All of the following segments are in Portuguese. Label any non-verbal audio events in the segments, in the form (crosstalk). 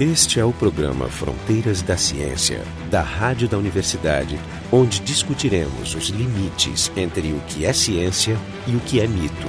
Este é o programa Fronteiras da Ciência, da Rádio da Universidade, onde discutiremos os limites entre o que é ciência e o que é mito.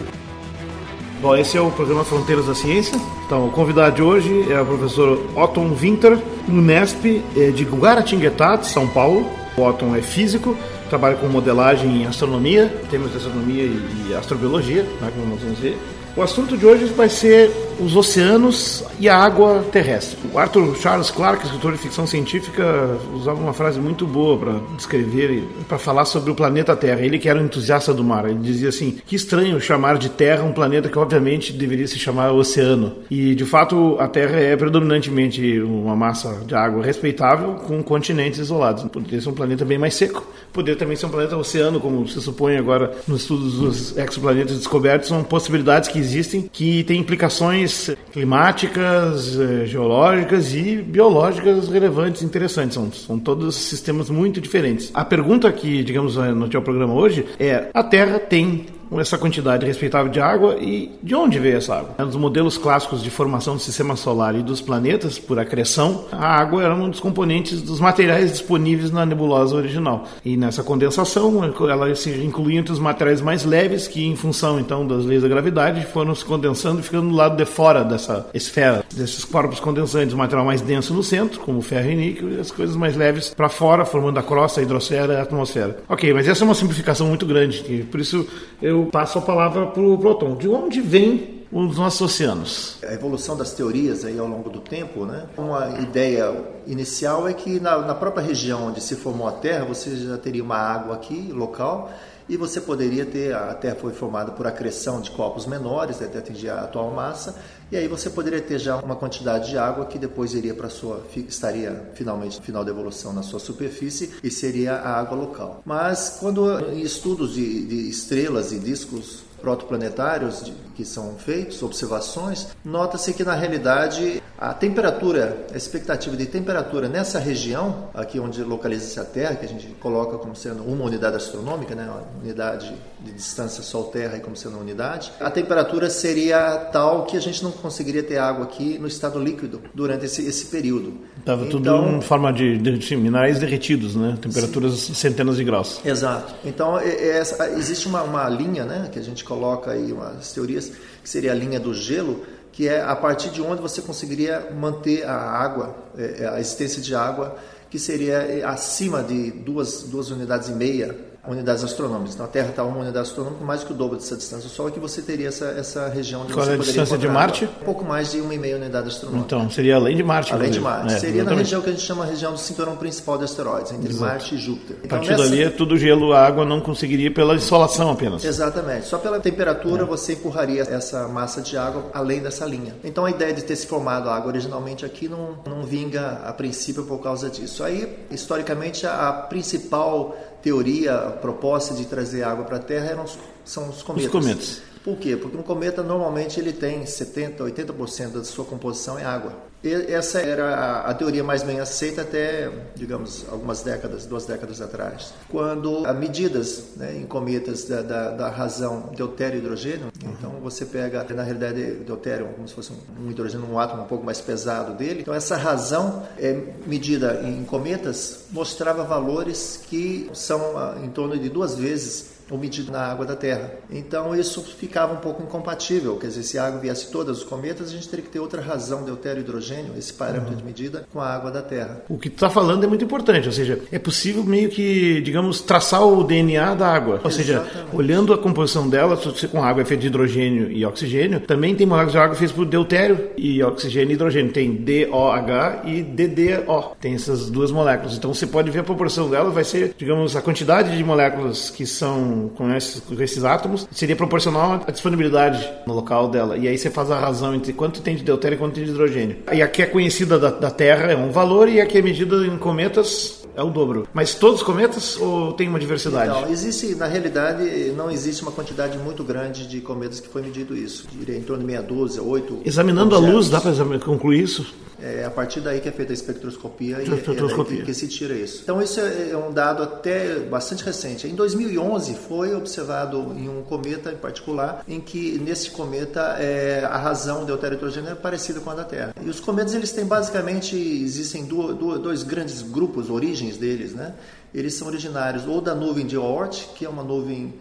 Bom, esse é o programa Fronteiras da Ciência. Então, o convidado de hoje é o professor Otton Winter, Unesp é de Guaratinguetá, de São Paulo. O Otton é físico, trabalha com modelagem em astronomia, temas de astronomia e astrobiologia, né, como nós vamos ver. O assunto de hoje vai ser os oceanos e a água terrestre. O Arthur Charles Clarke, escritor de ficção científica, usava uma frase muito boa para descrever, para falar sobre o planeta Terra. Ele que era um entusiasta do mar, ele dizia assim: que estranho chamar de Terra um planeta que obviamente deveria se chamar oceano. E de fato a Terra é predominantemente uma massa de água respeitável com continentes isolados. Poderia ser um planeta bem mais seco, poderia também ser um planeta oceano, como se supõe agora nos estudos dos exoplanetas descobertos, são possibilidades que existem que têm implicações climáticas, eh, geológicas e biológicas relevantes, interessantes. São, são todos sistemas muito diferentes. A pergunta que, digamos, no teu programa hoje é: a Terra tem essa quantidade respeitável de água e de onde veio essa água. Nos modelos clássicos de formação do sistema solar e dos planetas por acreção, a água era um dos componentes dos materiais disponíveis na nebulosa original. E nessa condensação, ela se incluía entre os materiais mais leves que, em função então das leis da gravidade, foram se condensando e ficando do lado de fora dessa esfera, desses corpos condensantes. O material mais denso no centro, como ferro e níquel, e as coisas mais leves para fora, formando a crosta, a hidrosfera e a atmosfera. Ok, mas essa é uma simplificação muito grande, por isso eu passo a palavra para o Proton. De onde vem os nossos oceanos? A evolução das teorias aí ao longo do tempo, né? Uma ideia inicial é que na, na própria região onde se formou a Terra, você já teria uma água aqui local e você poderia ter a Terra foi formada por acreção de corpos menores até atingir a atual massa e aí você poderia ter já uma quantidade de água que depois iria para sua estaria finalmente no final da evolução na sua superfície e seria a água local. Mas quando em estudos de, de estrelas e discos protoplanetários de, que são feitos, observações, nota-se que na realidade a temperatura, a expectativa de temperatura nessa região, aqui onde localiza-se a Terra, que a gente coloca como sendo uma unidade astronômica, né, uma unidade de distância Sol-Terra como sendo uma unidade, a temperatura seria tal que a gente não conseguiria ter água aqui no estado líquido durante esse, esse período. Estava então, tudo em forma de, de, de minerais derretidos, né? temperaturas sim. centenas de graus. Exato. Então é, é, existe uma, uma linha né, que a gente coloca aí, umas teorias, que seria a linha do gelo, que é a partir de onde você conseguiria manter a água, é, a existência de água, que seria acima de duas, duas unidades e meia unidades astronômicas. Então a Terra está uma unidade astronômica mais que o dobro dessa distância do Sol, é que você teria essa, essa região onde Qual você é a distância de Marte? Um pouco mais de uma e meia unidade astronômica. Então, seria além de Marte. Além de Marte. É, seria exatamente. na região que a gente chama a região do cinturão principal de asteroides, entre Exato. Marte e Júpiter. Então, a partir nessa... dali é tudo gelo, a água não conseguiria pela insolação apenas. Exatamente. Só pela temperatura é. você empurraria essa massa de água além dessa linha. Então a ideia de ter se formado a água originalmente aqui não, não vinga a princípio por causa disso. Aí, historicamente, a principal teoria proposta de trazer água para a Terra eram, são os cometas. Os cometas. Por quê? Porque um cometa normalmente ele tem 70, 80% da sua composição é água. E essa era a, teoria mais bem aceita até, digamos, algumas décadas, duas décadas atrás. Quando há medidas né, em cometas da, da, da, razão deutério hidrogênio, uhum. então você pega, na realidade, deutério como se fosse um, um, hidrogênio, um átomo um pouco mais pesado dele. Então essa razão é medida em cometas mostrava valores que são ah, em torno de duas vezes omitido na água da Terra. Então isso ficava um pouco incompatível, quer dizer, se a água viesse todas os cometas, a gente teria que ter outra razão, deutério e hidrogênio, esse parâmetro uhum. de medida, com a água da Terra. O que tu está falando é muito importante, ou seja, é possível meio que, digamos, traçar o DNA da água. Ou seja, olhando a composição dela, com água é feita de hidrogênio e oxigênio, também tem moléculas de água feitas por deutério e oxigênio e hidrogênio. Tem DOH e DDO. Tem essas duas moléculas. Então você pode ver a proporção dela, vai ser, digamos, a quantidade de moléculas que são com, esses, com esses átomos seria proporcional à disponibilidade no local dela. E aí você faz a razão entre quanto tem de deutério e quanto tem de hidrogênio. E a que é conhecida da, da Terra é um valor e a que é medida em cometas é o dobro. Mas todos os cometas ou tem uma diversidade? Não, existe, na realidade, não existe uma quantidade muito grande de cometas que foi medido isso. Diria em torno de meia dúzia, oito. Examinando a luz, dá para concluir isso? É a partir daí que é feita a espectroscopia, e espectroscopia. é daí que, se tira isso. Então isso é, é um dado até bastante recente. Em 2011 foi observado em um cometa em particular, em que nesse cometa é, a razão hidrogênio é parecida com a da Terra. E os cometas eles têm basicamente existem duas, duas, dois grandes grupos, origens deles, né? Eles são originários ou da nuvem de Oort, que é uma nuvem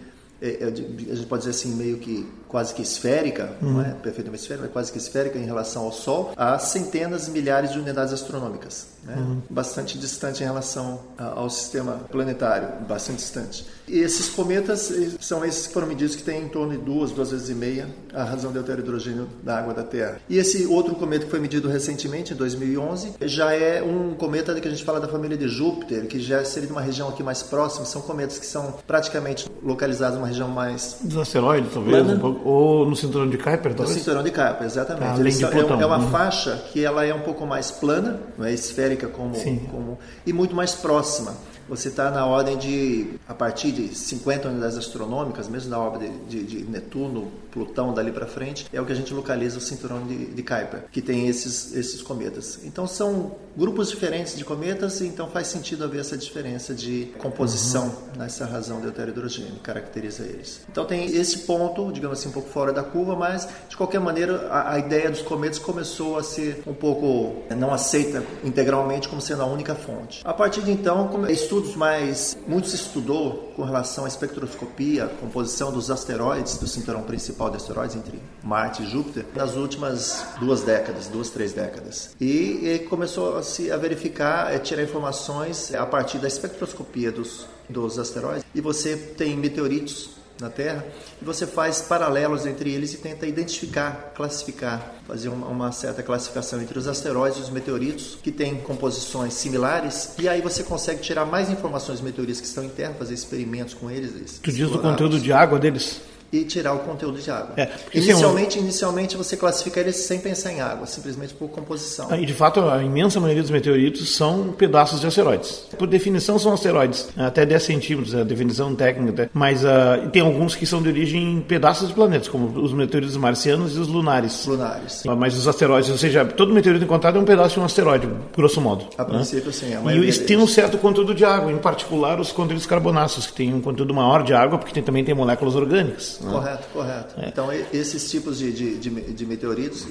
é, é, a gente pode dizer assim, meio que quase que esférica, uhum. não é perfeitamente esférica, mas quase que esférica em relação ao Sol, a centenas, milhares de unidades astronômicas. Né? Uhum. Bastante distante em relação ao sistema planetário, bastante distante. E esses cometas são esses que foram medidos que têm em torno de duas, duas vezes e meia a razão de hidrogênio da água da Terra. E esse outro cometa que foi medido recentemente, em 2011, já é um cometa que a gente fala da família de Júpiter, que já seria de uma região aqui mais próxima. São cometas que são praticamente localizados numa região mais... Dos asteroides, talvez, um pouco, ou no cinturão de Kuiper? No cinturão de Kuiper, exatamente. Ah, além de Plutão. É, é uma uhum. faixa que ela é um pouco mais plana, não é esférica como, como e muito mais próxima você está na ordem de, a partir de 50 unidades astronômicas, mesmo na órbita de, de, de Netuno, Plutão, dali para frente, é o que a gente localiza o cinturão de, de Kuiper, que tem esses, esses cometas. Então são grupos diferentes de cometas, e então faz sentido haver essa diferença de composição uhum. nessa razão do hidrogênio, que caracteriza eles. Então tem esse ponto, digamos assim, um pouco fora da curva, mas de qualquer maneira a, a ideia dos cometas começou a ser um pouco não aceita integralmente como sendo a única fonte. A partir de então, estudos mais. Muito se estudou com relação à espectroscopia, composição dos asteroides, do cinturão principal de asteroides entre Marte e Júpiter, nas últimas duas décadas, duas, três décadas. E, e começou a, se, a verificar, a tirar informações a partir da espectroscopia dos, dos asteroides. E você tem meteoritos na Terra, e você faz paralelos entre eles e tenta identificar, classificar, fazer uma, uma, certa classificação entre os asteroides e os meteoritos, que têm composições similares, e aí você consegue tirar mais informações dos meteoritos que estão em Terra, fazer experimentos com eles. Tu diz do conteúdo de água deles? E tirar o conteúdo de água. É, inicialmente, inicialmente você classifica eles sem pensar em água, simplesmente por composição. Ah, e de fato, a imensa maioria dos meteoritos são pedaços de asteroides. Por definição, são asteroides, até 10 centímetros, é a definição técnica. Mas uh, tem alguns que são de origem em pedaços de planetas, como os meteoritos marcianos e os lunares. Lunares. Ah, mas os asteroides, ou seja, todo meteorito encontrado é um pedaço de um asteroide, grosso modo. A né? princípio, sim. A e eles têm um certo conteúdo de água, em particular os conteúdos carbonáceos, que têm um conteúdo maior de água, porque tem, também tem moléculas orgânicas. Né? Correto, correto. É. Então, esses tipos de, de, de, de meteoritos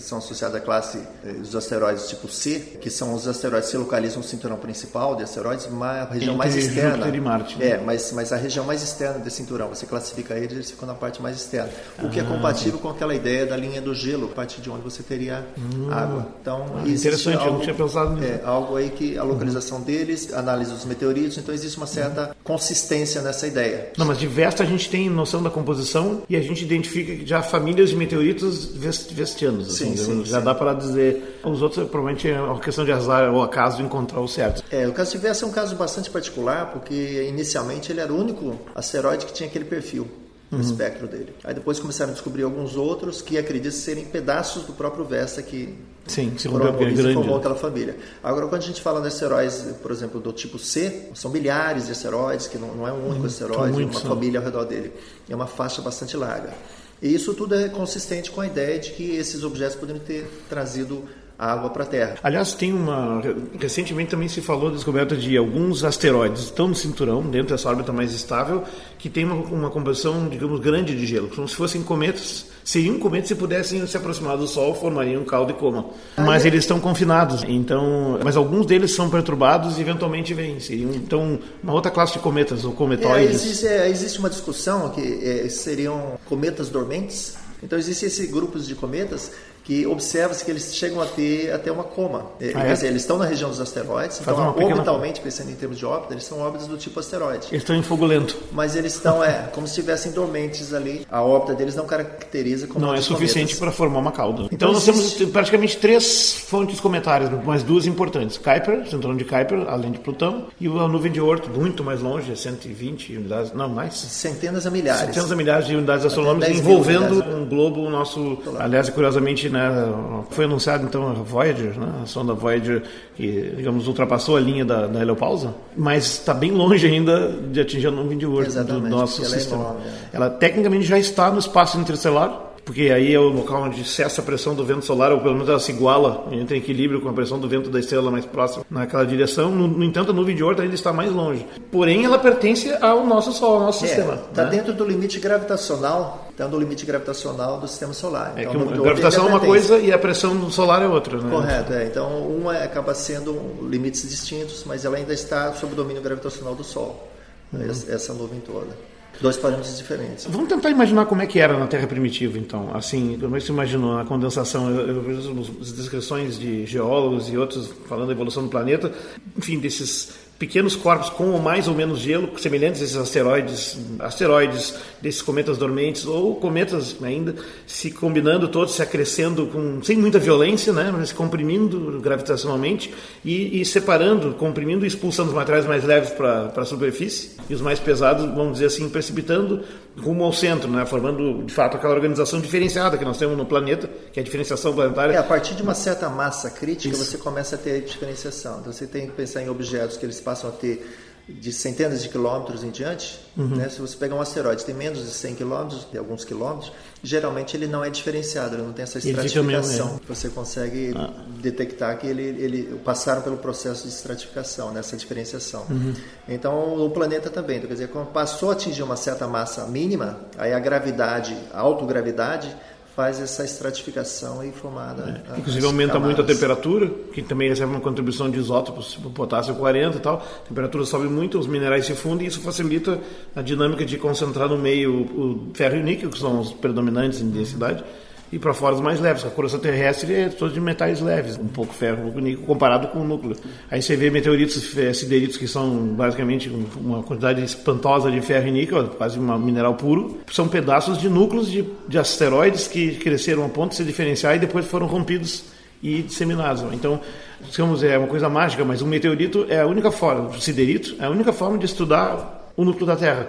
são associados à classe eh, dos asteroides tipo C, que são os asteroides que se localizam no cinturão principal de asteroides, uma região Entre mais externa. Júpiter e Marte. Né? É, mas, mas a região mais externa desse cinturão, você classifica eles, eles ficam na parte mais externa. O ah, que é ah, compatível com aquela ideia da linha do gelo, a partir de onde você teria hum, água. Então, ah, interessante, algo, eu não tinha pensado nisso. É, algo aí que a localização uhum. deles, análise dos meteoritos, então existe uma certa consistência nessa ideia. Não, mas de Vesta a gente tem noção da composição e a gente identifica já famílias de meteoritos vestianos. Assim, sim, já sim. dá para dizer. Os outros, provavelmente, é uma questão de azar ou acaso encontrar o certo. É, o caso de Vesta é um caso bastante particular, porque inicialmente ele era o único asteroide que tinha aquele perfil uhum. espectro dele. Aí depois começaram a descobrir alguns outros que acreditam serem pedaços do próprio Vesta que Sim, se formou, se formou aquela família. Agora, quando a gente fala de asteroides, por exemplo, do tipo C, são milhares de asteroides, que não, não é um único hum, asteroide, é uma família ao redor dele. É uma faixa bastante larga. E isso tudo é consistente com a ideia de que esses objetos poderiam ter trazido água para a Terra. Aliás, tem uma recentemente também se falou da descoberta de alguns asteroides estão no cinturão, dentro dessa órbita mais estável, que tem uma, uma composição, digamos, grande de gelo, como se fossem cometas. Seriam cometas se pudessem se aproximar do Sol, formariam um caldo e coma. Mas eles estão confinados, então, mas alguns deles são perturbados e eventualmente vêm. Seriam então uma outra classe de cometas ou cometoides. É, existe, é, existe, uma discussão que é, seriam cometas dormentes. Então existem esses grupos de cometas que observa-se que eles chegam a ter até uma coma. É, ah, quer é? dizer, eles estão na região dos asteroides, Faz então orbitalmente, pequena... pensando em termos de órbita, eles são órbitas do tipo asteroide. Eles estão em fogo lento. Mas eles estão, é, como se estivessem dormentes ali. A órbita deles não caracteriza como Não é suficiente para formar uma cauda. Então, então nós existe... temos praticamente três fontes comentárias, mas duas importantes. Kuiper, cinturão de Kuiper, além de Plutão, e a nuvem de Oort, muito mais longe, 120 unidades, não mais. Centenas a milhares. Centenas a milhares de unidades astronômicas envolvendo um globo nosso, aliás, curiosamente, né, foi anunciado então a Voyager, né? a sonda Voyager que digamos ultrapassou a linha da, da heliopausa, mas está bem longe ainda de atingir a nuvem de Oort do nosso ela é sistema. É ela tecnicamente já está no espaço interestelar, porque aí é o local onde cessa a pressão do vento solar, ou pelo menos ela se iguala, entra em equilíbrio com a pressão do vento da estrela mais próxima naquela direção. No, no entanto, a nuvem de Oort ainda está mais longe. Porém, ela pertence ao nosso Sol, ao nosso é, sistema. Está né? dentro do limite gravitacional, está no limite gravitacional do sistema solar. É então, a gravitação é uma coisa e a pressão solar é outra, né? Correto, é. Então, uma acaba sendo limites distintos, mas ela ainda está sob o domínio gravitacional do Sol. Uhum. Essa nuvem toda. Dois parâmetros diferentes. Vamos tentar imaginar como é que era na Terra primitiva, então. Assim, como é que você imaginou a condensação? Eu vejo as descrições de geólogos e outros falando da evolução do planeta, enfim, desses pequenos corpos com mais ou menos gelo, semelhantes a esses asteroides, asteroides desses cometas dormentes ou cometas ainda se combinando todos, se acrescendo com sem muita violência, né, mas comprimindo gravitacionalmente e, e separando, comprimindo e expulsando os materiais mais leves para a superfície. E os mais pesados, vamos dizer assim, precipitando rumo ao centro, né, formando de fato aquela organização diferenciada que nós temos no planeta, que é a diferenciação planetária. É, a partir de uma certa massa crítica Isso. você começa a ter diferenciação. Então você tem que pensar em objetos que eles passam a ter de centenas de quilômetros em diante, uhum. né? se você pegar um asteroide tem menos de 100 quilômetros, de alguns quilômetros, geralmente ele não é diferenciado, ele não tem essa estratificação. Você consegue ah. detectar que ele, ele passaram pelo processo de estratificação, nessa né? diferenciação. Uhum. Então o planeta também, então, quer dizer, quando passou a atingir uma certa massa mínima, aí a gravidade, a autogravidade faz essa estratificação e formada. É. Inclusive aumenta camadas. muito a temperatura, que também recebe uma contribuição de isótopos, tipo potássio 40 e tal. A temperatura sobe muito, os minerais se fundem e isso facilita a dinâmica de concentrar no meio o ferro e o níquel, que são os predominantes em densidade e para fora os mais leves. A coroa terrestre é toda de metais leves, um pouco ferro, um pouco níquel, comparado com o núcleo. Aí você vê meteoritos é, sideritos que são basicamente uma quantidade espantosa de ferro e níquel, quase um mineral puro. São pedaços de núcleos de, de asteroides que cresceram a ponto de se diferenciar e depois foram rompidos e disseminados. Então, digamos, é uma coisa mágica, mas um meteorito é a única forma, o siderito é a única forma de estudar o núcleo da Terra.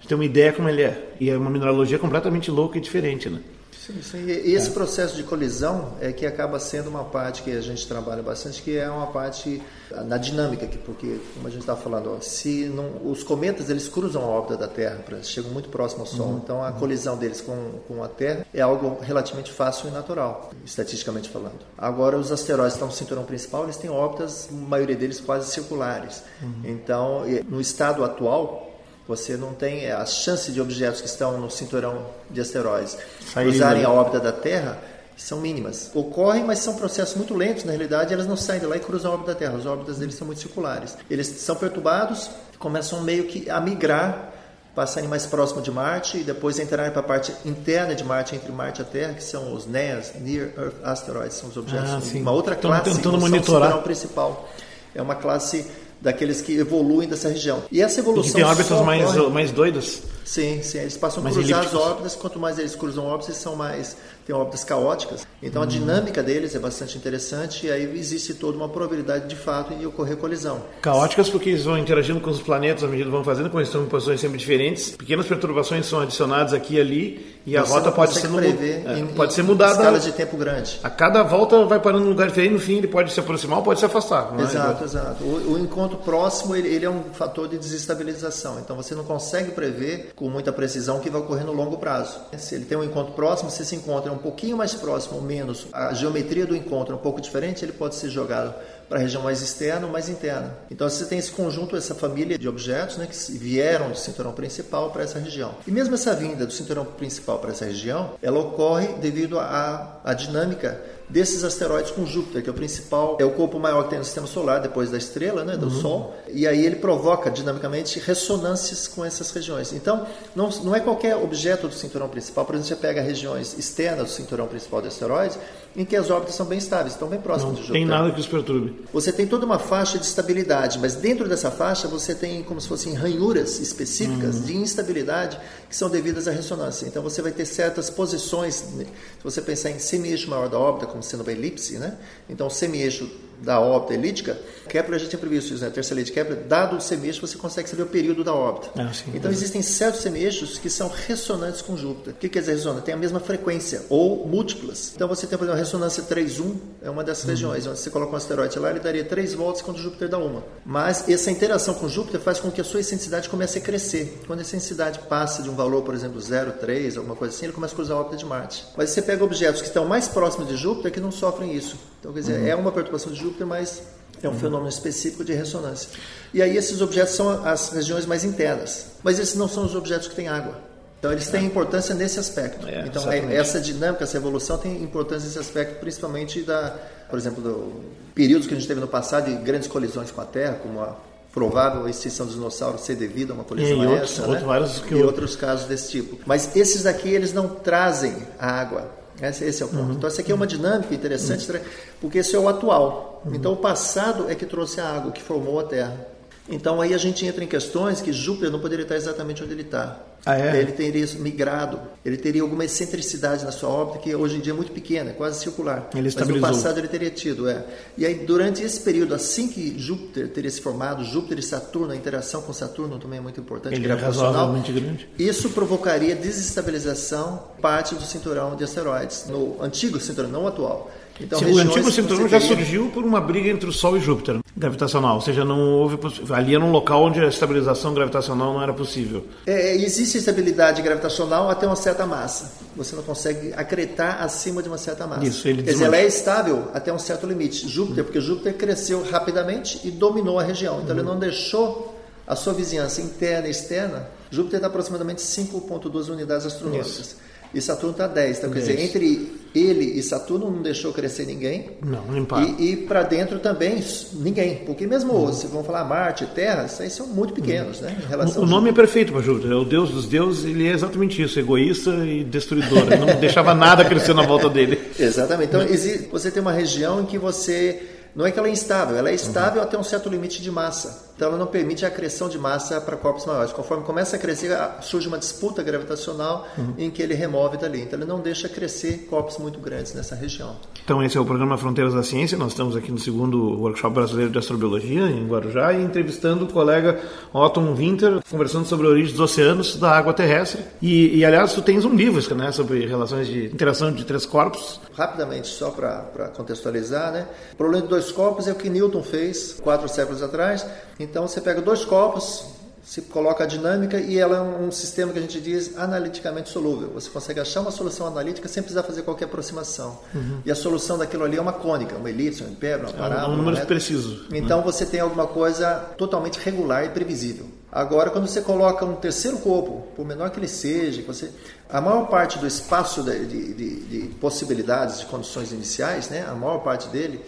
Você tem uma ideia como ele é. E é uma mineralogia completamente louca e diferente, né? Sim, sim. E esse é. processo de colisão é que acaba sendo uma parte que a gente trabalha bastante, que é uma parte na dinâmica, porque como a gente está falando, ó, se não, os cometas eles cruzam a órbita da Terra, chegam muito próximo ao Sol, uhum. então a colisão deles com, com a Terra é algo relativamente fácil e natural, estatisticamente falando. Agora os asteroides que estão no cinturão principal, eles têm órbitas, a maioria deles quase circulares. Uhum. Então, no estado atual você não tem é, a chance de objetos que estão no cinturão de asteroides cruzarem a órbita da Terra são mínimas. Ocorrem, mas são processos muito lentos. Na realidade, elas não saem de lá e cruzam a órbita da Terra. As órbitas deles são muito circulares. Eles são perturbados, começam meio que a migrar, passarem mais próximo de Marte e depois entrarem para a parte interna de Marte, entre Marte e a Terra, que são os NEAs, Near Earth Asteroids, são os objetos. Ah, uma outra classe tentando monitorar. São principal. É uma classe daqueles que evoluem dessa região. E essa evolução. E tem órbitas mais, mais doidas? Sim, sim. Eles passam a cruzar elípticos. as órbitas. Quanto mais eles cruzam órbitas, eles são mais tem órbitas caóticas. Então a dinâmica deles é bastante interessante e aí existe toda uma probabilidade de fato de ocorrer colisão. Caóticas porque eles vão interagindo com os planetas à medida que vão fazendo, como eles estão em posições sempre diferentes. Pequenas perturbações são adicionadas aqui e ali e a Você rota pode ser, prever é, em, pode ser mudada. Escala de tempo grande. A cada volta vai parando num lugar diferente, no fim ele pode se aproximar ou pode se afastar. É? Exato, é? exato. O, o, encontro próximo ele, ele é um fator de desestabilização. Então você não consegue prever com muita precisão que vai ocorrer no longo prazo. Se ele tem um encontro próximo, se encontra um pouquinho mais próximo próximo ou menos, a geometria do encontro é um pouco diferente, ele pode ser jogado para a região mais externa ou mais interna. Então você tem esse conjunto, essa família de objetos né, que vieram do cinturão principal para essa região. E mesmo essa vinda do cinturão principal para essa região, ela ocorre devido à dinâmica desses asteroides com Júpiter, que é o principal, é o corpo maior que tem no sistema solar, depois da estrela, né, do uhum. Sol, e aí ele provoca dinamicamente ressonâncias com essas regiões. Então, não, não é qualquer objeto do cinturão principal, por exemplo, você pega regiões externas do cinturão principal de asteroides, em que as órbitas são bem estáveis, estão bem próximas não de Júpiter. tem nada que os perturbe. Você tem toda uma faixa de estabilidade, mas dentro dessa faixa você tem como se fossem ranhuras específicas uhum. de instabilidade que são devidas à ressonância. Então você vai ter certas posições, se você pensar em semi-eixo maior da órbita, como sendo uma elipse, né? Então o semi-eixo da órbita elíptica, Kepler já tinha previsto isso, né? A terceira lei de Kepler, dado o semestre, você consegue saber o período da órbita. Ah, sim, então, existem certos semestres que são ressonantes com Júpiter. O que quer dizer ressonante? Tem a mesma frequência, ou múltiplas. Então, você tem, por exemplo, a ressonância 3.1, é uma dessas uhum. regiões, onde você coloca um asteroide lá, ele daria três voltas quando Júpiter dá uma. Mas essa interação com Júpiter faz com que a sua excentricidade comece a crescer. Quando a excentricidade passa de um valor, por exemplo, 0,3, alguma coisa assim, ele começa a cruzar a órbita de Marte. Mas você pega objetos que estão mais próximos de Júpiter que não sofrem isso. Então, quer dizer, uhum. é uma perturbação de Júpiter, mas é um uhum. fenômeno específico de ressonância. E aí esses objetos são as regiões mais internas. Mas esses não são os objetos que têm água. Então eles têm é. importância nesse aspecto. É, então exatamente. essa dinâmica, essa evolução tem importância nesse aspecto, principalmente da, por exemplo, do períodos que a gente teve no passado de grandes colisões com a Terra, como a provável extinção dos dinossauros ser devido a uma colisão e outros, essa, outros, né? e outros casos desse tipo. Mas esses daqui eles não trazem a água esse, esse é o ponto. Uhum. Então, essa aqui é uma dinâmica interessante, uhum. porque esse é o atual. Uhum. Então, o passado é que trouxe a água, que formou a Terra. Então, aí a gente entra em questões que Júpiter não poderia estar exatamente onde ele está. Ah, é? Ele teria migrado, ele teria alguma excentricidade na sua órbita que hoje em dia é muito pequena, é quase circular. Ele Mas no passado ele teria tido, é. E aí durante esse período, assim que Júpiter teria se formado, Júpiter e Saturno, a interação com Saturno também é muito importante. Ele é razoavelmente grande. Isso provocaria desestabilização parte do cinturão de asteroides, no antigo cinturão, não atual. Então, o antigo cinturão já surgiu por uma briga entre o Sol e Júpiter gravitacional, ou seja, não houve ali era um local onde a estabilização gravitacional não era possível. É, existe estabilidade gravitacional até uma certa massa. Você não consegue acretar acima de uma certa massa. Isso, ele Quer dizer, ela é estável até um certo limite. Júpiter, porque Júpiter cresceu rapidamente e dominou a região, então uhum. ele não deixou a sua vizinhança interna e externa. Júpiter está aproximadamente 5,2 unidades astronômicas. Isso e Saturno está 10. Então, 10. quer dizer, entre ele e Saturno não deixou crescer ninguém. Não, nem E, e para dentro também ninguém. Porque mesmo uhum. se vão falar Marte, Terra, isso aí são muito pequenos, uhum. né? Relação o, nome é perfeito Júpiter. É o Deus dos deuses, ele é exatamente isso, egoísta e destruidor. não deixava nada crescer na volta dele. (laughs) Exatamente. Então, você tem uma região em que você não é que ela é instável, ela é estável uhum. até um certo limite de massa. Então ela não permite a acreção de massa para corpos maiores. Conforme começa a crescer, surge uma disputa gravitacional uhum. em que ele remove dali. Então ele não deixa crescer corpos muito grandes nessa região. Então esse é o programa Fronteiras da Ciência. Nós estamos aqui no segundo workshop brasileiro de astrobiologia em Guarujá e entrevistando o colega Otton Winter, conversando sobre a origem dos oceanos da água terrestre. E, e aliás, tu tens um livro né, sobre relações de interação de três corpos. Rapidamente, só para contextualizar, né? O problema de dois copos é o que Newton fez quatro séculos atrás. Então você pega dois copos, se coloca a dinâmica e ela é um sistema que a gente diz analiticamente solúvel. Você consegue achar uma solução analítica sem precisar fazer qualquer aproximação. Uhum. E a solução daquilo ali é uma cônica, uma elipse, um hipérbole, uma parábola. É um número preciso. Então você tem alguma coisa totalmente regular e previsível. Agora, quando você coloca um terceiro corpo, por menor que ele seja, você, a maior parte do espaço de, de, de, de possibilidades, de condições iniciais, né, a maior parte dele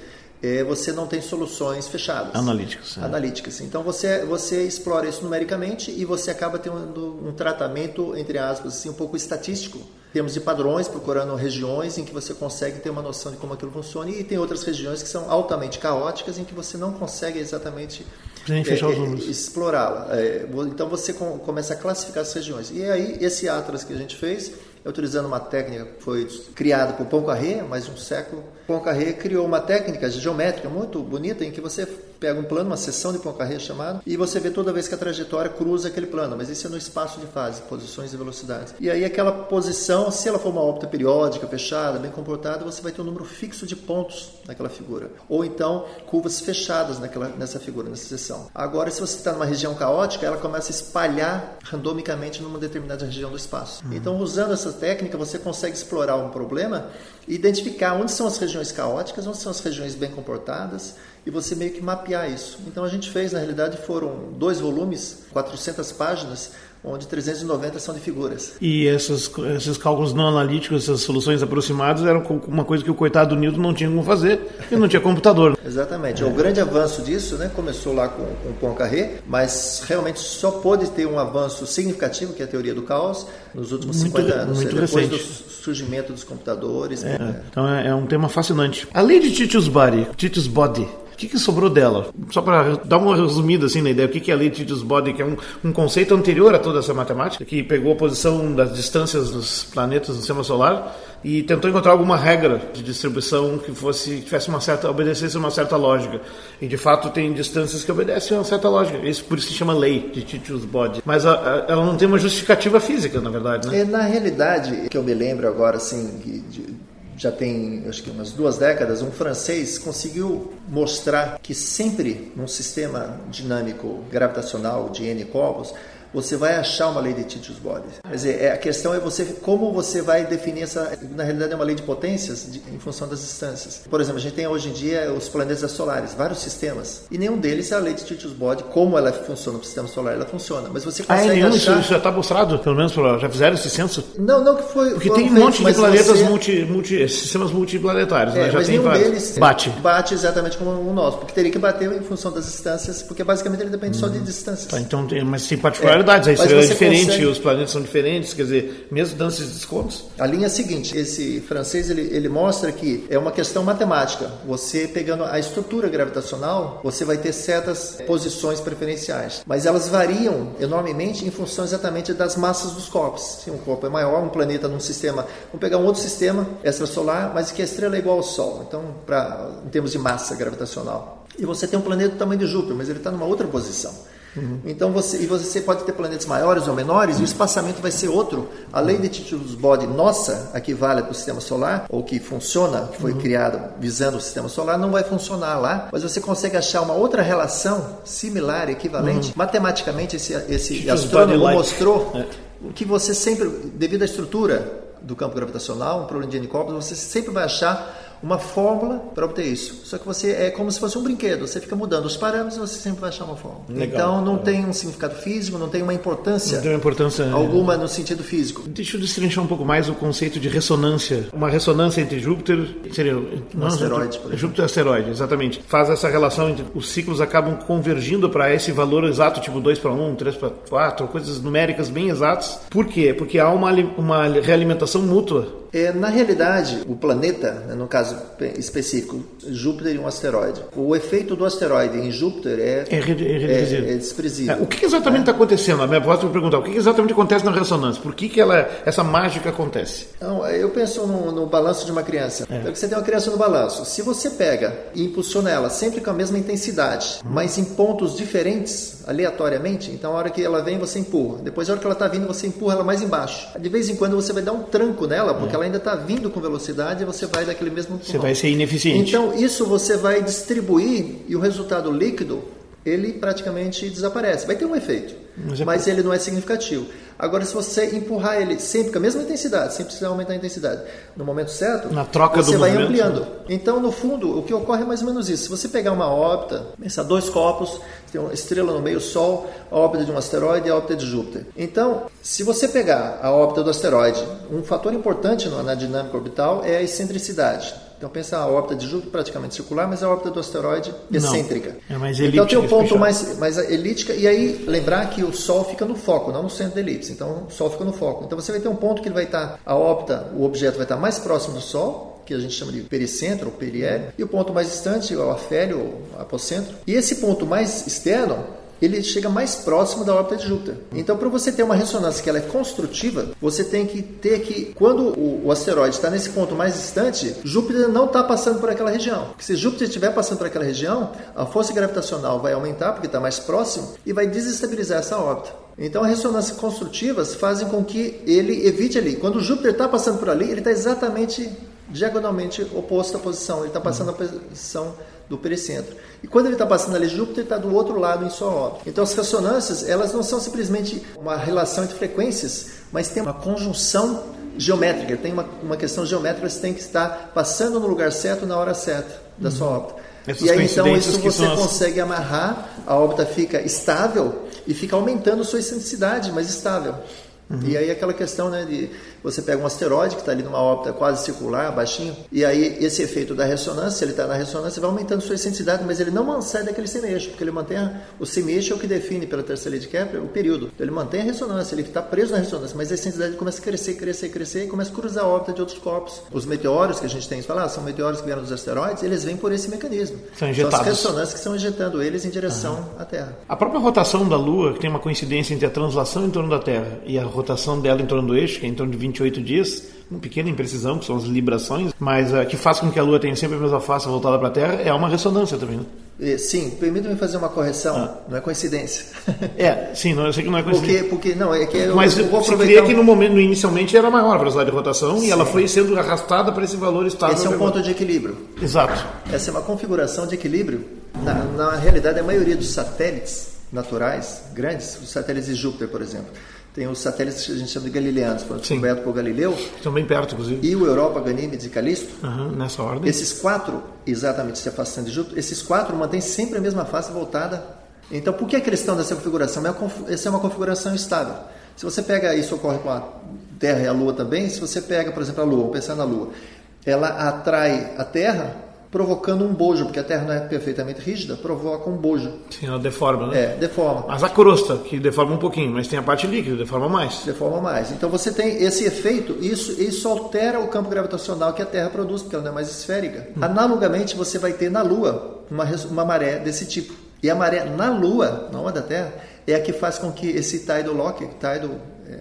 você não tem soluções fechadas. Analíticas. É. Analíticas. Então você, você explora isso numericamente e você acaba tendo um tratamento, entre aspas, assim, um pouco estatístico. Temos de padrões, procurando regiões em que você consegue ter uma noção de como aquilo funciona, e tem outras regiões que são altamente caóticas, em que você não consegue exatamente é, é, explorá-la. É, então você com, começa a classificar as regiões. E aí, esse Atlas que a gente fez utilizando uma técnica que foi criada por Poincaré, mais de um século. Poincaré criou uma técnica geométrica muito bonita em que você pega um plano, uma seção de Poincaré chamado, e você vê toda vez que a trajetória cruza aquele plano, mas isso é no espaço de fase, posições e velocidades. E aí aquela posição, se ela for uma órbita periódica, fechada, bem comportada, você vai ter um número fixo de pontos naquela figura. Ou então curvas fechadas naquela, nessa figura, nessa seção. Agora, se você está numa região caótica, ela começa a espalhar randomicamente numa determinada região do espaço. Uhum. Então, usando essa técnica, você consegue explorar um problema e identificar onde são as regiões caóticas, onde são as regiões bem comportadas, e você meio que mapear isso. Então a gente fez, na realidade, foram dois volumes, 400 páginas, onde 390 são de figuras. E essas, esses cálculos não analíticos, essas soluções aproximadas, eram uma coisa que o coitado do Newton não tinha como fazer, e não tinha computador. (laughs) Exatamente. É. O grande avanço disso né, começou lá com, com o Poincaré, mas realmente só pôde ter um avanço significativo, que é a teoria do caos, nos últimos muito, 50 anos, muito depois recente. do surgimento dos computadores. É, né? Então é, é, um tema fascinante. A lei de Titius Body, Titius Body que, que sobrou dela? Só para dar uma resumida assim na ideia, o que, que é a lei de Titius Bode, que é um, um conceito anterior a toda essa matemática, que pegou a posição das distâncias dos planetas do sistema solar e tentou encontrar alguma regra de distribuição que fosse tivesse uma certa obedecesse uma certa lógica. E de fato tem distâncias que obedecem a uma certa lógica. Isso por isso se chama lei de Titius Bode. Mas a, a, ela não tem uma justificativa física na verdade né? É, na realidade que eu me lembro agora assim de, já tem acho que umas duas décadas, um francês conseguiu mostrar que sempre num sistema dinâmico gravitacional de N corpos, você vai achar uma lei de Titius Bode. Quer dizer, é, a questão é você como você vai definir essa. Na realidade, é uma lei de potências de, em função das distâncias. Por exemplo, a gente tem hoje em dia os planetas solares, vários sistemas, e nenhum deles é a lei de Titius Bode, como ela funciona no sistema solar, ela funciona. Mas você consegue ah, é nenhum, achar... Isso já está mostrado, pelo menos já fizeram esse censo? Não, não que foi. Porque tem um monte de planetas você... multi, multi, sistemas multiplanetários, é, né? Já mas tem nenhum vários. deles bate. Bate exatamente como o nosso, porque teria que bater em função das distâncias, porque basicamente ele depende hum. só de distâncias. Tá, então mas tem particularidades, é, aí seria diferente, consegue... os planetas são diferentes, quer dizer, mesmo dando esses descontos. A linha é a seguinte, esse francês ele, ele mostra que é uma questão matemática. Você pegando a estrutura gravitacional, você vai ter certas posições preferenciais, mas elas variam enormemente em função exatamente das massas dos corpos. Se um corpo é maior, um planeta num sistema, vamos pegar um outro sistema extrasolar, mas que a estrela é igual ao Sol, então para em termos de massa gravitacional. E você tem um planeta do tamanho de Júpiter, mas ele está numa outra posição. Uhum. Então você, e você pode ter planetas maiores ou menores e o espaçamento vai ser outro. A lei de Titius Bode nossa, a que vale para o sistema solar, ou que funciona, que foi uhum. criada visando o sistema solar, não vai funcionar lá, mas você consegue achar uma outra relação similar, equivalente. Uhum. Matematicamente, esse, esse astrônomo mostrou é. que você sempre, devido à estrutura do campo gravitacional, um problema de N-cópula, você sempre vai achar uma fórmula para obter isso. Só que você é como se fosse um brinquedo, você fica mudando os parâmetros e você sempre vai achar uma fórmula. Legal. Então não é. tem um significado físico, não tem uma importância, não tem uma importância é. alguma no sentido físico. Deixa eu destrinchar um pouco mais o conceito de ressonância. Uma ressonância entre Júpiter, seria um não, asteroide, por Júpiter e asteroide, exatamente. Faz essa relação entre os ciclos acabam convergindo para esse valor exato, tipo 2 para 1, 3 para 4, coisas numéricas bem exatas. Por quê? Porque há uma, uma realimentação mútua é, na realidade, o planeta, né, no caso específico, Júpiter e um asteroide, o efeito do asteroide em Júpiter é, é, é, é, é desprezível. É, o que exatamente está acontecendo? A minha voz vai perguntar, o que exatamente acontece na ressonância? Por que, que ela, essa mágica acontece? Não, eu penso no, no balanço de uma criança. Então, você tem uma criança no balanço. Se você pega e impulsiona ela sempre com a mesma intensidade, hum. mas em pontos diferentes, aleatoriamente, então a hora que ela vem, você empurra. Depois, a hora que ela está vindo, você empurra ela mais embaixo. De vez em quando, você vai dar um tranco nela, porque ela ainda está vindo com velocidade e você vai daquele mesmo Você vai ser ineficiente. Então, isso você vai distribuir e o resultado líquido, ele praticamente desaparece. Vai ter um efeito, mas, é mas ele não é significativo. Agora, se você empurrar ele sempre com a mesma intensidade, sem precisar aumentar a intensidade, no momento certo, Na troca você vai movimento, ampliando. Né? Então, no fundo, o que ocorre é mais ou menos isso. Se você pegar uma órbita, pensar dois copos, tem uma estrela no meio, o Sol, a órbita de um asteroide e a órbita de Júpiter. Então, se você pegar a órbita do asteroide, um fator importante na dinâmica orbital é a excentricidade. Então pensa a órbita de Júpiter praticamente circular, mas a órbita do asteroide excêntrica. Não, é mais elíptica. Então tem um ponto mais, mais elíptica, e aí lembrar que o Sol fica no foco, não no centro da elipse. Então o Sol fica no foco. Então você vai ter um ponto que ele vai estar, a órbita, o objeto vai estar mais próximo do Sol, que a gente chama de pericentro ou periélio, e o ponto mais distante, o afélio ou apocentro. E esse ponto mais externo ele chega mais próximo da órbita de Júpiter. Então, para você ter uma ressonância que ela é construtiva, você tem que ter que, quando o, o asteroide está nesse ponto mais distante, Júpiter não está passando por aquela região. Porque se Júpiter estiver passando por aquela região, a força gravitacional vai aumentar, porque está mais próximo, e vai desestabilizar essa órbita. Então, as ressonâncias construtivas fazem com que ele evite ali. Quando Júpiter está passando por ali, ele está exatamente diagonalmente oposto à posição. Ele está passando a posição do pericentro. E quando ele está passando ali, Júpiter está do outro lado em sua órbita. Então as ressonâncias, elas não são simplesmente uma relação entre frequências, mas tem uma conjunção geométrica, tem uma, uma questão geométrica, você tem que estar passando no lugar certo na hora certa da sua órbita. Essas e aí então isso você as... consegue amarrar, a órbita fica estável e fica aumentando sua excentricidade, mas estável. Uhum. E aí aquela questão né, de você pega um asteroide que está ali numa órbita quase circular, baixinho, e aí esse efeito da ressonância, ele está na ressonância, vai aumentando sua excentricidade, mas ele não sai daquele semeixo, porque ele mantém a, o semeixo é o que define pela terceira lei de Kepler o período. Então, ele mantém a ressonância, ele está preso na ressonância, mas a excentricidade começa a crescer, crescer, crescer e começa a cruzar a órbita de outros corpos. Os meteoros que a gente tem, falar, ah, são meteoros que vieram dos asteroides, eles vêm por esse mecanismo. São injetados. São as ressonâncias que estão injetando eles em direção uhum. à Terra. A própria rotação da Lua, que tem uma coincidência entre a translação em torno da Terra e a rotação dela em torno do eixo, que é em torno de 28 dias, uma pequena imprecisão, que são as librações, mas uh, que faz com que a Lua tenha sempre a mesma face voltada para a Terra, é uma ressonância também. Né? Sim, permita-me fazer uma correção, ah. não é coincidência. (laughs) É, sim, não, eu sei que não é coincidência. Porque, porque não, é que eu, Mas eu vou aproveitar... que no momento, inicialmente, era maior a velocidade de rotação sim. e ela foi sendo arrastada para esse valor estável. Esse é um ponto de equilíbrio. Exato. Essa é uma configuração de equilíbrio. Na, na realidade, a maioria dos satélites naturais, grandes, os satélites de Júpiter, por exemplo, tem os satélites que a gente chama de galileanos, foram descobertos por Galileu. Estão bem perto, inclusive. E o Europa, Ganímedes e Calisto. Uhum, nessa ordem. Esses quatro, exatamente se afastando de Júpiter, esses quatro mantêm sempre a mesma face voltada. Então, por que a questão dessa configuração? Essa é uma configuração estável. Se você pega, isso ocorre com a Terra e a Lua também, se você pega, por exemplo, a Lua, vamos pensar na Lua, ela atrai a Terra provocando um bojo, porque a Terra não é perfeitamente rígida, provoca um bojo. Sim, ela deforma, né? É, deforma. Mas a crosta, que deforma um pouquinho, mas tem a parte líquida, deforma mais. Deforma mais. Então você tem esse efeito, isso, isso altera o campo gravitacional que a Terra produz, porque ela não é mais esférica. Hum. Analogamente, você vai ter na Lua uma, uma maré desse tipo. E a maré na Lua, na onda da Terra, é a que faz com que esse tidal lock, tidal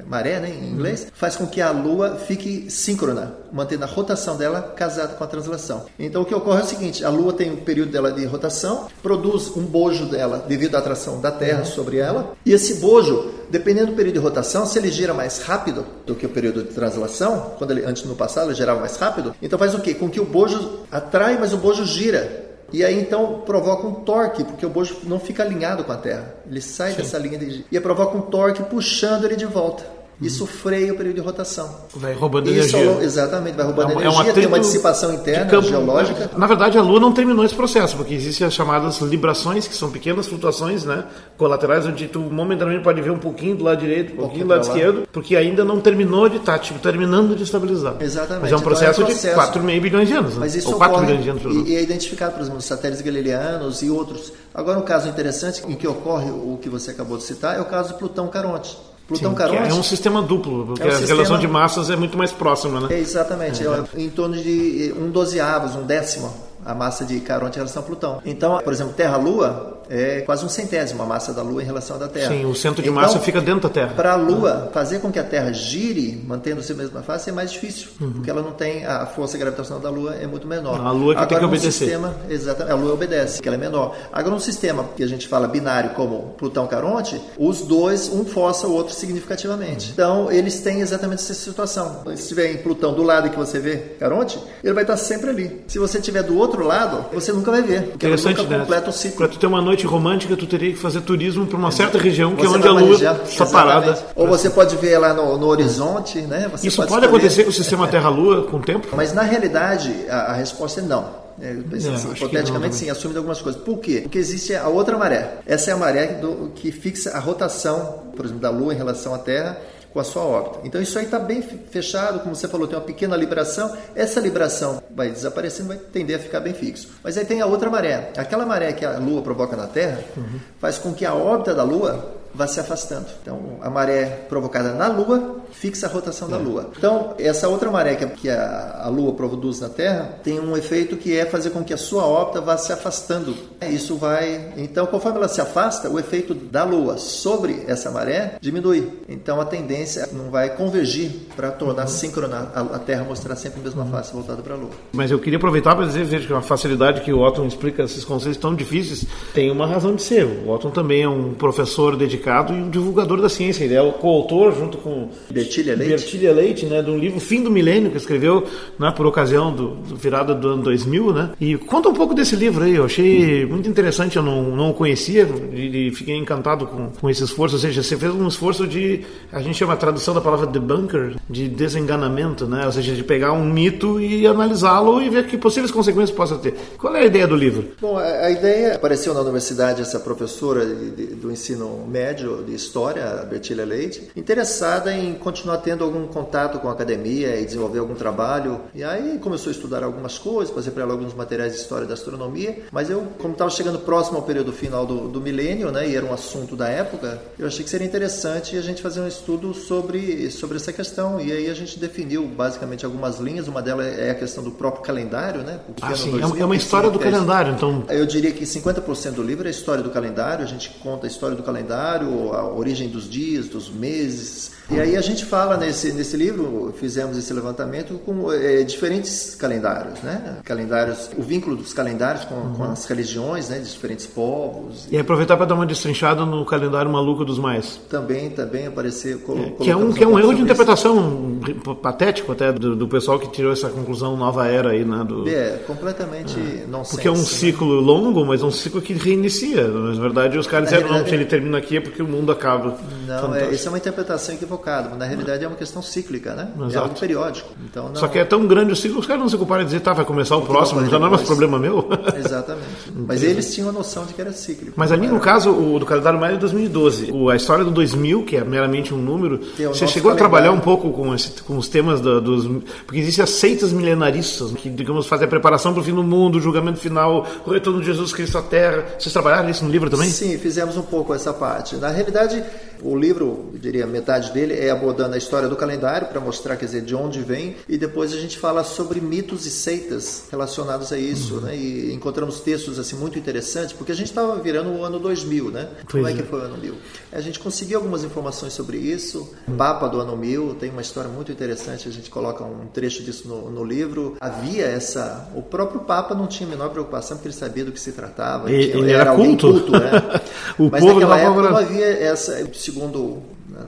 maré, né, em inglês, faz com que a Lua fique síncrona, mantendo a rotação dela casada com a translação. Então o que ocorre é o seguinte: a Lua tem um período dela de rotação, produz um bojo dela devido à atração da Terra sobre ela, e esse bojo, dependendo do período de rotação, se ele gira mais rápido do que o período de translação, quando ele antes no passado ele girava mais rápido, então faz o quê? Com que o bojo atrai, mas o bojo gira. E aí então provoca um torque, porque o bojo não fica alinhado com a Terra. Ele sai Sim. dessa linha de... e provoca um torque puxando ele de volta. Isso uhum. freia o período de rotação. Vai roubando Isso, energia. Exatamente, vai roubando é, energia, é um tem uma dissipação interna campo, geológica. Na verdade, a Lua não terminou esse processo, porque existem as chamadas librações, que são pequenas flutuações né, colaterais, onde tu momentaneamente pode ver um pouquinho do lado direito, um pouquinho do lado esquerdo, porque ainda não terminou de estar, tá, tipo, terminando de estabilizar. Exatamente. Mas é um processo, então, é um processo... de 4,5 bilhões de anos. Né? Mas isso Ou 4 bilhões de anos. E, e é identificado, por exemplo, satélites galileanos e outros. Agora, um caso interessante em que ocorre o que você acabou de citar é o caso de Plutão-Caronte. Plutão. É um sistema duplo, porque é um a sistema... relação de massas é muito mais próxima, né? É, exatamente. É em torno de um dozeavos, um décimo a massa de Caronte em relação a Plutão. Então, por exemplo, Terra-Lua é quase um centésimo a massa da Lua em relação à da Terra. Sim, o centro de então, massa fica dentro da Terra. Para a Lua, fazer com que a Terra gire, mantendo-se a mesma face, é mais difícil, uhum. porque ela não tem a força gravitacional da Lua é muito menor. A Lua que Agora, tem que obedecer. Sistema, exatamente, a Lua obedece, que ela é menor. Agora, um sistema que a gente fala binário como Plutão-Caronte, os dois, um força o outro significativamente. Uhum. Então, eles têm exatamente essa situação. Se tiver em Plutão do lado que você vê Caronte, ele vai estar sempre ali. Se você tiver do outro lado, você nunca vai ver, porque ela nunca né? completa o ciclo. Para tu ter uma noite romântica, tu teria que fazer turismo para uma certa região que é onde a lua está parada. Ou você pode ver lá no, no horizonte, né? Você Isso pode, pode acontecer com o sistema Terra-Lua com o tempo? Mas na realidade a, a resposta é não. É, assim, hipoteticamente, sim, assumindo algumas coisas. Por quê? Porque existe a outra maré. Essa é a maré do, que fixa a rotação, por exemplo, da Lua em relação à Terra com a sua órbita. Então isso aí está bem fechado, como você falou, tem uma pequena liberação. Essa liberação vai desaparecendo, vai tender a ficar bem fixo. Mas aí tem a outra maré. Aquela maré que a Lua provoca na Terra uhum. faz com que a órbita da Lua vá se afastando. Então, a maré provocada na Lua fixa a rotação é. da Lua. Então, essa outra maré que a, a Lua produz na Terra tem um efeito que é fazer com que a sua órbita vá se afastando. Isso vai. Então, conforme ela se afasta, o efeito da Lua sobre essa maré diminui. Então, a tendência não vai convergir para tornar uhum. síncrona a, a, Terra mostrar sempre a mesma uhum. face voltada para a Lua. Mas eu queria aproveitar para dizer, veja, que a facilidade que o Otton explica esses conceitos tão difíceis tem uma razão de ser. O Otton também é um professor dedicado e um divulgador da ciência. Ele é o coautor, junto com Bertilha Leite, Bertilha Leite né, de um livro Fim do Milênio, que escreveu né, por ocasião do, do virada do ano 2000. Né? E conta um pouco desse livro aí, eu achei muito interessante, eu não, não o conhecia e, e fiquei encantado com, com esse esforço. Ou seja, você fez um esforço de, a gente chama a tradução da palavra debunker, de desenganamento, né? ou seja, de pegar um mito e analisá-lo e ver que possíveis consequências possa ter. Qual é a ideia do livro? Bom, a, ideia apareceu na universidade, essa professora do ensino médio de história, a Bertília Leite, interessada em continuar tendo algum contato com a academia e desenvolver algum trabalho. E aí começou a estudar algumas coisas, passei para ela alguns materiais de história da astronomia, mas eu, como estava chegando próximo ao período final do, do milênio, né, e era um assunto da época, eu achei que seria interessante a gente fazer um estudo sobre, sobre essa questão. E aí a gente definiu basicamente algumas linhas, uma delas é a questão do próprio calendário, né? Ah, sim, 2000, é uma história do calendário, então... Eu diria que 50% do livro é a história do calendário, a gente conta a história do calendário, a origem dos dias, dos meses, e aí a gente fala nesse, nesse livro, fizemos esse levantamento com é, diferentes calendários, né? Calendários, o vínculo dos calendários com, uhum. com as religiões, né? De diferentes povos. E aproveitar para dar uma destrinchada no calendário maluco dos mais. Também, também apareceu. É, que é um, que é um erro de interpretação isso. patético até do, do, pessoal que tirou essa conclusão nova era aí, né? Do, é, completamente é. não Porque é um né? ciclo longo, mas é um ciclo que reinicia. Na verdade, os caras disseram, não, se ele termina aqui é porque o mundo acaba. Não, é, isso é uma interpretação equivocada. Na realidade é uma questão cíclica, né? Exato. É algo periódico. Então, não... Só que é tão grande o ciclo, os caras não se ocuparam de dizer, tá, vai começar o próximo, já não é mais problema meu. (laughs) Exatamente. Mas eles tinham a noção de que era cíclico. Mas ali, no caso, o do calendário maio é de 2012. O, a história do 2000, que é meramente um número, você chegou a trabalhar um pouco com, esse, com os temas do, dos... Porque existem as seitas milenaristas, que, digamos, fazem a preparação para o fim do mundo, o julgamento final, o retorno de Jesus Cristo à Terra. Vocês trabalharam isso no livro também? Sim, fizemos um pouco essa parte. Na realidade, o livro, eu diria, metade dele é abordando a história do calendário para mostrar, quer dizer, de onde vem, e depois a gente fala sobre mitos e seitas relacionados a isso, uhum. né? E encontramos textos assim muito interessantes, porque a gente estava virando o ano 2000, né? Pois Como é, é, que foi o ano 1000? A gente conseguiu algumas informações sobre isso. Uhum. Papa do ano 1000 tem uma história muito interessante, a gente coloca um trecho disso no, no livro. Havia essa, o próprio Papa não tinha a menor preocupação porque ele sabia do que se tratava. Ele, ele era, era culto. culto né? (laughs) o Mas povo naquela época não havia essa segundo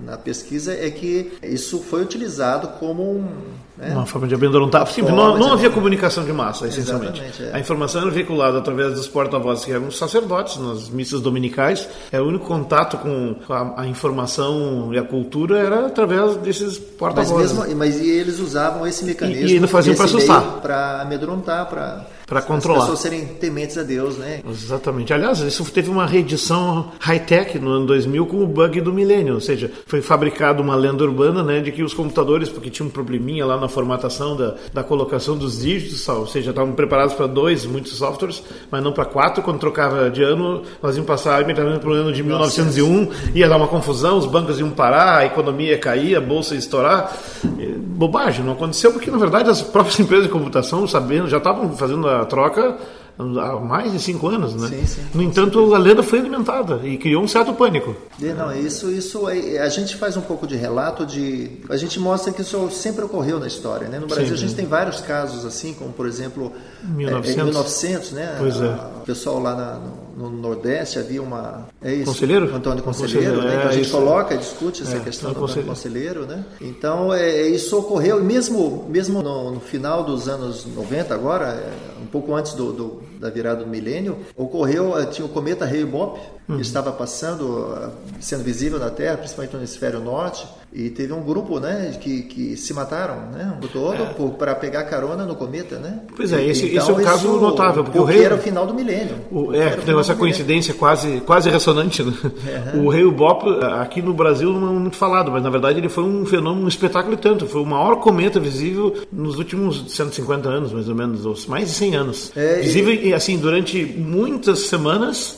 na pesquisa, é que isso foi utilizado como um, né? uma forma de amedrontar. Sim, não, não havia comunicação de massa, essencialmente. É. A informação era veiculada através dos porta-vozes, que eram os sacerdotes nas missas dominicais. É o único contato com a, a informação e a cultura era através desses porta-vozes. Mas, mas eles usavam esse mecanismo. E, e faziam para assustar. Para amedrontar, para para controlar. As pessoas serem tementes a Deus, né? Exatamente. Aliás, isso teve uma reedição high-tech no ano 2000 com o bug do milênio, ou seja, foi fabricado uma lenda urbana, né, de que os computadores, porque tinha um probleminha lá na formatação da, da colocação dos dígitos, ou seja, estavam preparados para dois, muitos softwares, mas não para quatro. Quando trocava de ano, nós íamos passar imediatamente para o ano de 1901, ia dar uma confusão, os bancos iam parar, a economia ia cair, a bolsa ia estourar. Bobagem, não aconteceu porque, na verdade, as próprias (laughs) empresas de computação, sabendo, já estavam fazendo a troca há mais de cinco anos, né? Sim, sim. No entanto, a lenda foi alimentada e criou um certo pânico. Não, isso, isso a gente faz um pouco de relato de, a gente mostra que isso sempre ocorreu na história, né? No Brasil sim, a gente tem vários casos assim, como por exemplo 1900, é, em 1900, né? Pois é. O pessoal lá na, no, no, Nordeste havia uma é isso, Conselheiro? Antônio Conselheiro, Conselheiro né? É, a gente isso. coloca, discute essa é, questão do Antônio Conselheiro, né? Então é, isso ocorreu mesmo mesmo no, no final dos anos 90 agora, é, um pouco antes do, do da virada do milênio, ocorreu, eh, tinha o cometa Hale-Bopp, que uhum. estava passando, eh, sendo visível na Terra, principalmente no hemisfério norte, e teve um grupo, né, que, que se mataram, né, um todo é. para pegar carona no cometa, né? Pois é, esse, então, esse é um caso isso, notável, porque, o rei era o final do milênio. O, é, tem essa coincidência quase quase ressonante. Né? Uhum. O rei Bop aqui no Brasil não é muito falado, mas na verdade ele foi um fenômeno, um espetáculo e tanto. Foi o maior cometa visível nos últimos 150 anos, mais ou menos, ou mais de 100 anos. É, visível e assim durante muitas semanas,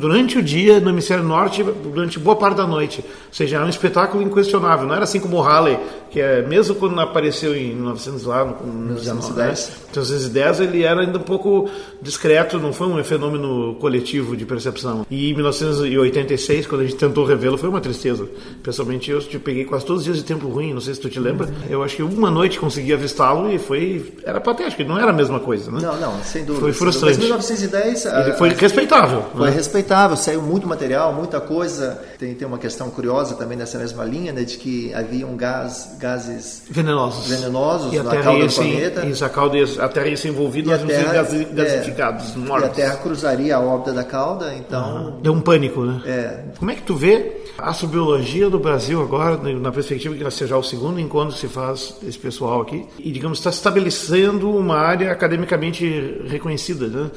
durante o dia no hemisfério norte, durante boa parte da noite. Ou seja, era um espetáculo inquestionável não era assim como o Halley, que é, mesmo quando apareceu em 1900 lá, no, 1910. 1910 ele era ainda um pouco discreto, não foi um fenômeno coletivo de percepção. E em 1986, quando a gente tentou revê-lo, foi uma tristeza. Pessoalmente, eu te peguei quase todos os dias de tempo ruim, não sei se tu te lembra. Eu acho que uma noite consegui avistá-lo e foi era patético, não era a mesma coisa, né? Não, não, sem dúvida. Foi frustrante. Mas 1910 ele foi respeitável. Foi né? respeitável, saiu muito material, muita coisa. Tem, tem uma questão curiosa também nessa mesma linha, né, de que havia um gás, gases venenosos, venenosos e na cauda do planeta. Isso, a cauda ia, a terra ia ser envolvida, nós íamos ser gasificados, é, E a terra cruzaria a órbita da cauda, então... Ah, deu um pânico, né? É. Como é que tu vê A astrobiologia do Brasil agora, na perspectiva que seja o segundo encontro que se faz esse pessoal aqui, e digamos está estabelecendo uma área academicamente reconhecida, né?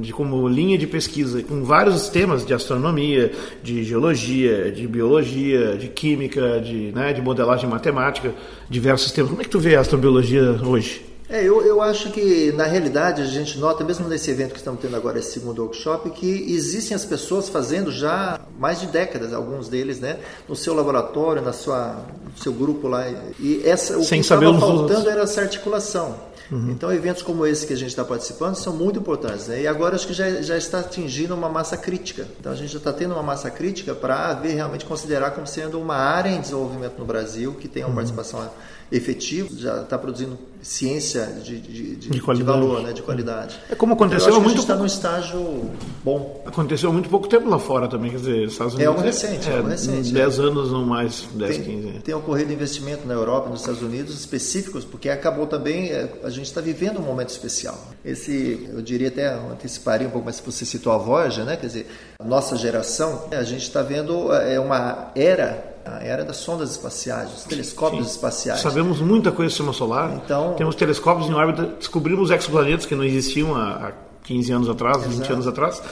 de como linha de pesquisa, com vários temas de astronomia, de geologia, de biologia, de química, de, né, de modelagem matemática, diversos temas. Como é que tu vê a astrobiologia hoje? É, eu, eu acho que na realidade a gente nota, mesmo nesse evento que estamos tendo agora, esse segundo workshop, que existem as pessoas fazendo já mais de décadas, alguns deles, né, no seu laboratório, na sua, no seu grupo lá. E essa, o Sem que estava faltando era essa articulação. Uhum. Então, eventos como esse que a gente está participando são muito importantes. Né? E agora acho que já, já está atingindo uma massa crítica. Então, a gente já está tendo uma massa crítica para ver realmente considerar como sendo uma área em desenvolvimento no Brasil que tem uma uhum. participação efetivo, já está produzindo ciência de, de, de, de, valor, né, de qualidade. É como aconteceu então, muito. está num estágio bom. Aconteceu muito pouco tempo lá fora também, quer dizer, Estados Unidos. É algo recente, é, é algo recente. 10 é. anos ou mais, 10, tem, 15. Tem ocorrido investimento na Europa, nos Estados Unidos específicos, porque acabou também, é, a gente está vivendo um momento especial. Esse, eu diria até, anteciparia um pouco, mas se você citou a Voyager, né, quer dizer, a nossa geração, a gente está vendo é uma era a era das sondas espaciais, os telescópios Sim. espaciais. Sabemos muita coisa do sistema solar. Então, Temos telescópios em órbita, descobrimos exoplanetas que não existiam há 15 anos atrás, Exato. 20 anos atrás.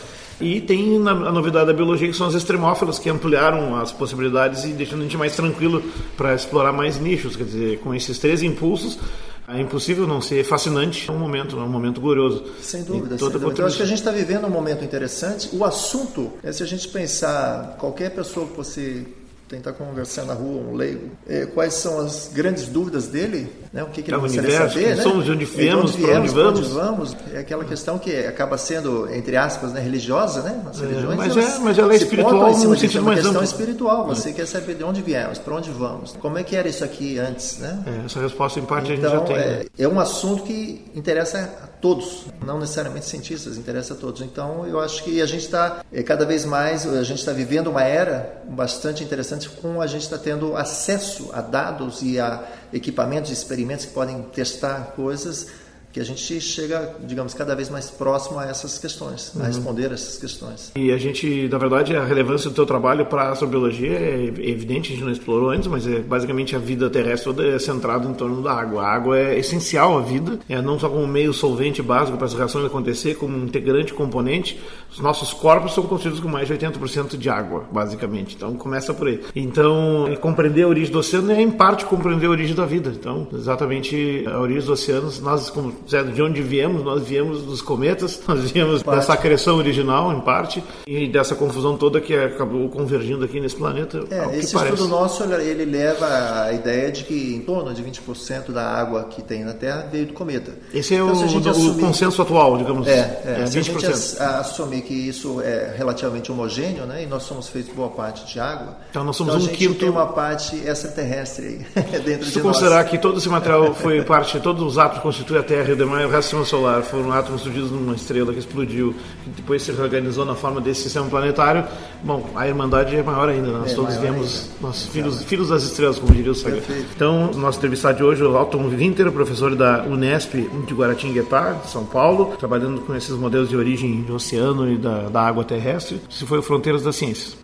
E tem a novidade da biologia que são as extremófilas que ampliaram as possibilidades e deixando a gente mais tranquilo para explorar mais nichos. Quer dizer, com esses três impulsos, é impossível não ser fascinante. É um momento, é um momento glorioso. Sem dúvida. Sem dúvida. Então, acho que a gente está vivendo um momento interessante. O assunto é se a gente pensar qualquer pessoa que você tentar conversar na rua, um leigo, é, quais são as grandes dúvidas dele, né? o que, que ele gostaria de saber, né? somos, de onde viemos, de onde, viemos, onde vamos. onde vamos. É aquela questão que acaba sendo, entre aspas, né, religiosa, né? As é, religiões, mas, é, mas ela é espiritual no sentido é amplo. É uma questão espiritual, você quer saber de onde viemos, para onde vamos, como é que era isso aqui antes, né? É, essa resposta em parte então, a gente já tem. É, né? é um assunto que interessa a todos, não necessariamente cientistas, interessa a todos. Então, eu acho que a gente está, é, cada vez mais, a gente está vivendo uma era bastante interessante com a gente está tendo acesso a dados e a equipamentos experimentos que podem testar coisas que a gente chega, digamos, cada vez mais próximo a essas questões, uhum. a responder essas questões. E a gente, na verdade, a relevância do teu trabalho para a astrobiologia é evidente, a gente não explorou antes, mas é basicamente a vida terrestre toda é centrada em torno da água. A água é essencial à vida, é não só como meio solvente básico para as reações acontecer, como um integrante componente. Os nossos corpos são constituídos com mais de 80% de água, basicamente. Então começa por aí. Então, é compreender a origem do oceano é em parte compreender a origem da vida. Então, exatamente a origem dos oceanos, nós como de onde viemos, nós viemos dos cometas, (laughs) nós viemos parte. dessa acreção original, em parte, e dessa confusão toda que acabou convergindo aqui nesse planeta. É, esse parece. estudo nosso, ele leva a ideia de que em torno de 20% da água que tem na Terra veio do cometa. Esse é então, o, assumir... o, consenso atual, digamos. É, é, é se 20%. a gente assumir que isso é relativamente homogêneo, né, e nós somos feitos boa parte de água, então nós somos então, um quinto... tem uma parte extraterrestre aí (laughs) dentro se de nós. Se considerar que todo esse material foi (laughs) parte, todos os átomos constituem a Terra e o resto do sistema solar foram átomos surgidos numa estrela que explodiu, que depois se reorganizou na forma desse sistema planetário, bom, a Irmandade é maior ainda, nós é todos viemos, nós filhos, filhos das estrelas, como diria o Saga. Então, nosso entrevistado de hoje é o Alton Winter, professor da Unesp de Guaratinguetá, São Paulo, trabalhando com esses modelos de origem do oceano e da, da água terrestre. Se foi o Fronteiras das Ciências.